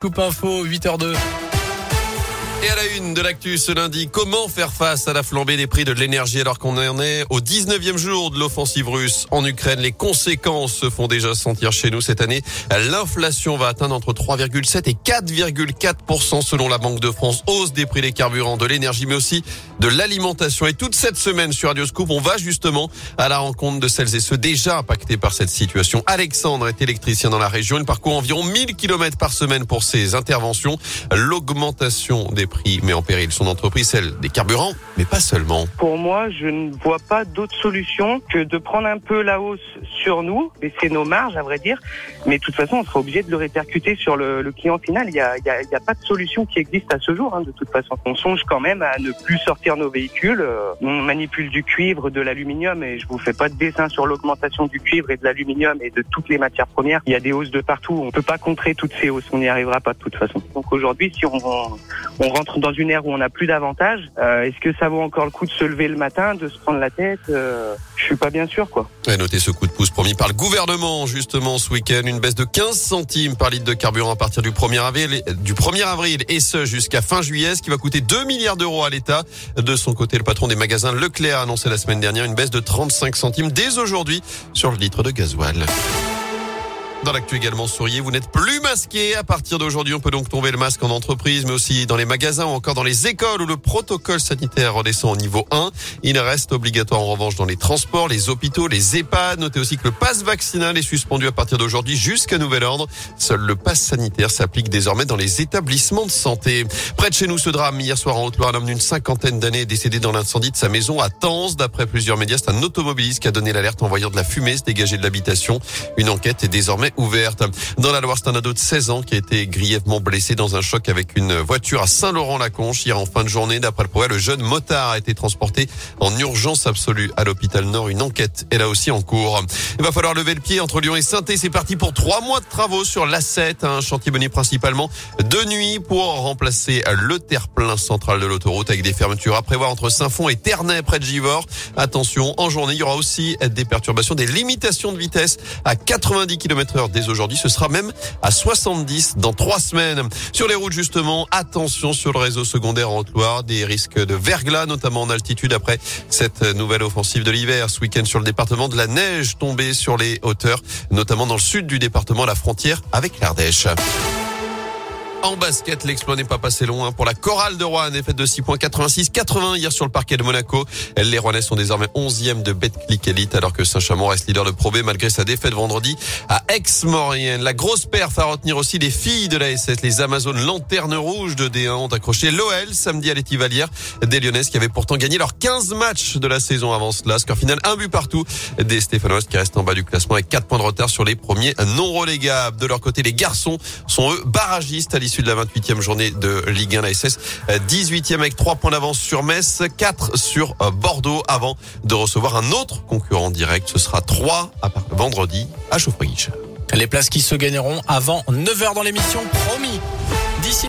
Coupe info, 8h02. Et à la une de l'actu ce lundi, comment faire face à la flambée des prix de l'énergie alors qu'on en est au 19e jour de l'offensive russe en Ukraine? Les conséquences se font déjà sentir chez nous cette année. L'inflation va atteindre entre 3,7 et 4,4% selon la Banque de France. Hausse des prix des carburants, de l'énergie, mais aussi de l'alimentation. Et toute cette semaine sur Radio Scoop, on va justement à la rencontre de celles et ceux déjà impactés par cette situation. Alexandre est électricien dans la région. Il parcourt environ 1000 km par semaine pour ses interventions. L'augmentation des prix met en péril son entreprise, celle des carburants, mais pas seulement. Pour moi, je ne vois pas d'autre solution que de prendre un peu la hausse sur nous, baisser nos marges, à vrai dire. Mais de toute façon, on sera obligé de le répercuter sur le, client final. Il n'y a, pas de solution qui existe à ce jour, hein, de toute façon. On songe quand même à ne plus sortir nos véhicules. Euh, on manipule du cuivre, de l'aluminium, et je vous fais pas de dessin sur l'augmentation du cuivre et de l'aluminium et de toutes les matières premières. Il y a des hausses de partout. On peut pas contrer toutes ces hausses. On n'y arrivera pas de toute façon. Donc aujourd'hui, si on, on rentre dans une ère où on n'a plus d'avantages, euh, est-ce que ça vaut encore le coup de se lever le matin, de se prendre la tête euh, Je suis pas bien sûr, quoi. Et notez ce coup de pouce promis par le gouvernement justement ce week-end, une baisse de 15 centimes par litre de carburant à partir du 1er avril, du 1er avril et ce jusqu'à fin juillet, ce qui va coûter 2 milliards d'euros à l'État. De son côté, le patron des magasins Leclerc a annoncé la semaine dernière une baisse de 35 centimes dès aujourd'hui sur le litre de gasoil. Dans l'actu également, souriez, vous n'êtes plus masqué. À partir d'aujourd'hui, on peut donc tomber le masque en entreprise, mais aussi dans les magasins ou encore dans les écoles où le protocole sanitaire redescend au niveau 1. Il reste obligatoire en revanche dans les transports, les hôpitaux, les EHPAD. Notez aussi que le passe vaccinal est suspendu à partir d'aujourd'hui jusqu'à nouvel ordre. Seul le passe sanitaire s'applique désormais dans les établissements de santé. Près de chez nous, ce drame hier soir en Haute-Loire, un homme d'une cinquantaine d'années est décédé dans l'incendie de sa maison à Tens. D'après plusieurs médias, c'est un automobiliste qui a donné l'alerte en voyant de la fumée se dégager de l'habitation. Une enquête est désormais ouverte. Dans la Loire, c'est un ado de 16 ans qui a été grièvement blessé dans un choc avec une voiture à Saint-Laurent-la-Conche hier en fin de journée. D'après le progrès, le jeune motard a été transporté en urgence absolue à l'hôpital Nord. Une enquête est là aussi en cours. Il va falloir lever le pied entre Lyon et saint C'est parti pour trois mois de travaux sur l'A7, un chantier mené principalement de nuit pour remplacer le terre-plein central de l'autoroute avec des fermetures à prévoir entre Saint-Fond et Ternay près de Givors. Attention, en journée, il y aura aussi des perturbations, des limitations de vitesse à 90 km dès aujourd'hui aujourd'hui. Ce sera même à 70 dans trois semaines. Sur les routes, justement, attention sur le réseau secondaire en Haute-Loire. Des risques de verglas, notamment en altitude après cette nouvelle offensive de l'hiver. Ce week-end sur le département de la neige tombée sur les hauteurs, notamment dans le sud du département, à la frontière avec l'Ardèche. En basket, l'exploit n'est pas passé loin pour la chorale de Rouen. Défaite de 6 points 86 80 hier sur le parquet de Monaco. Les Rouennais sont désormais 11e de Betclic Elite alors que Saint-Chamond reste leader de Pro B malgré sa défaite vendredi à Aix-Maurienne. La grosse perf à retenir aussi les filles de la SS. Les Amazones Lanterne Rouge de D1 ont accroché l'OL samedi à l'Étivalière. Des Lyonnaises qui avaient pourtant gagné leurs 15 matchs de la saison avant cela. Score final, un but partout. Des Stéphanois qui restent en bas du classement avec 4 points de retard sur les premiers non relégables. De leur côté, les garçons sont eux barragistes à issu de la 28e journée de Ligue 1, la SS 18e avec 3 points d'avance sur Metz, 4 sur euh, Bordeaux avant de recevoir un autre concurrent direct. Ce sera 3 à vendredi à Chauffriguiche. Les places qui se gagneront avant 9h dans l'émission, promis.